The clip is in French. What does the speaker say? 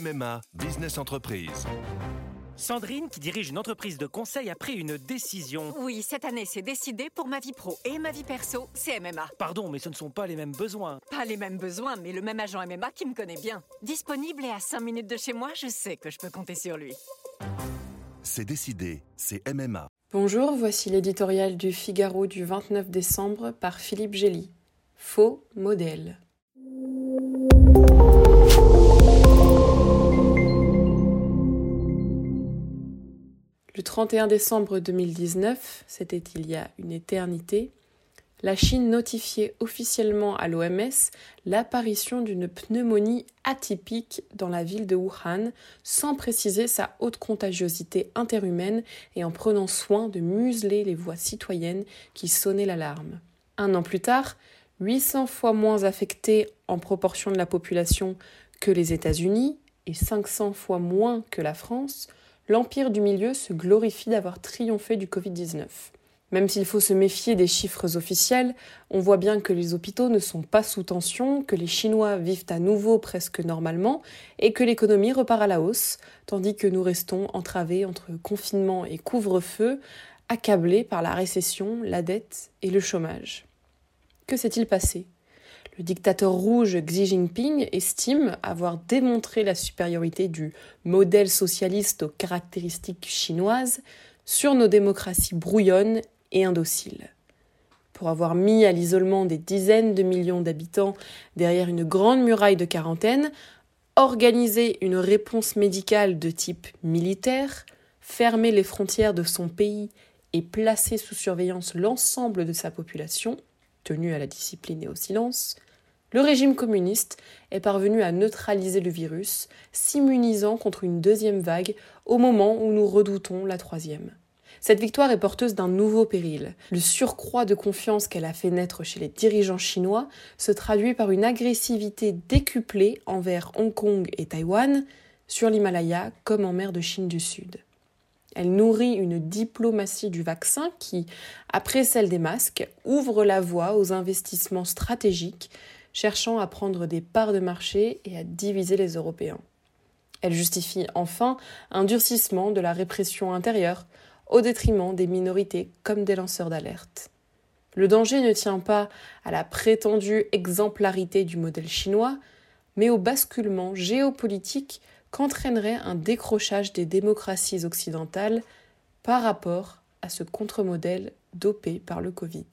MMA Business Entreprise. Sandrine, qui dirige une entreprise de conseil, a pris une décision. Oui, cette année, c'est décidé pour ma vie pro et ma vie perso, c'est MMA. Pardon, mais ce ne sont pas les mêmes besoins. Pas les mêmes besoins, mais le même agent MMA qui me connaît bien. Disponible et à 5 minutes de chez moi, je sais que je peux compter sur lui. C'est décidé, c'est MMA. Bonjour, voici l'éditorial du Figaro du 29 décembre par Philippe Gély. Faux modèle. Le 31 décembre 2019, c'était il y a une éternité, la Chine notifiait officiellement à l'OMS l'apparition d'une pneumonie atypique dans la ville de Wuhan, sans préciser sa haute contagiosité interhumaine et en prenant soin de museler les voix citoyennes qui sonnaient l'alarme. Un an plus tard, 800 fois moins affectés en proportion de la population que les États-Unis et 500 fois moins que la France, l'Empire du Milieu se glorifie d'avoir triomphé du Covid-19. Même s'il faut se méfier des chiffres officiels, on voit bien que les hôpitaux ne sont pas sous tension, que les Chinois vivent à nouveau presque normalement et que l'économie repart à la hausse, tandis que nous restons entravés entre confinement et couvre-feu, accablés par la récession, la dette et le chômage. Que s'est-il passé? Le dictateur rouge Xi Jinping estime avoir démontré la supériorité du modèle socialiste aux caractéristiques chinoises sur nos démocraties brouillonnes et indociles. Pour avoir mis à l'isolement des dizaines de millions d'habitants derrière une grande muraille de quarantaine, organiser une réponse médicale de type militaire, fermer les frontières de son pays et placer sous surveillance l'ensemble de sa population, tenu à la discipline et au silence, le régime communiste est parvenu à neutraliser le virus, s'immunisant contre une deuxième vague au moment où nous redoutons la troisième. Cette victoire est porteuse d'un nouveau péril. Le surcroît de confiance qu'elle a fait naître chez les dirigeants chinois se traduit par une agressivité décuplée envers Hong Kong et Taïwan, sur l'Himalaya comme en mer de Chine du Sud. Elle nourrit une diplomatie du vaccin qui, après celle des masques, ouvre la voie aux investissements stratégiques, cherchant à prendre des parts de marché et à diviser les Européens. Elle justifie enfin un durcissement de la répression intérieure au détriment des minorités comme des lanceurs d'alerte. Le danger ne tient pas à la prétendue exemplarité du modèle chinois, mais au basculement géopolitique qu'entraînerait un décrochage des démocraties occidentales par rapport à ce contre-modèle dopé par le Covid.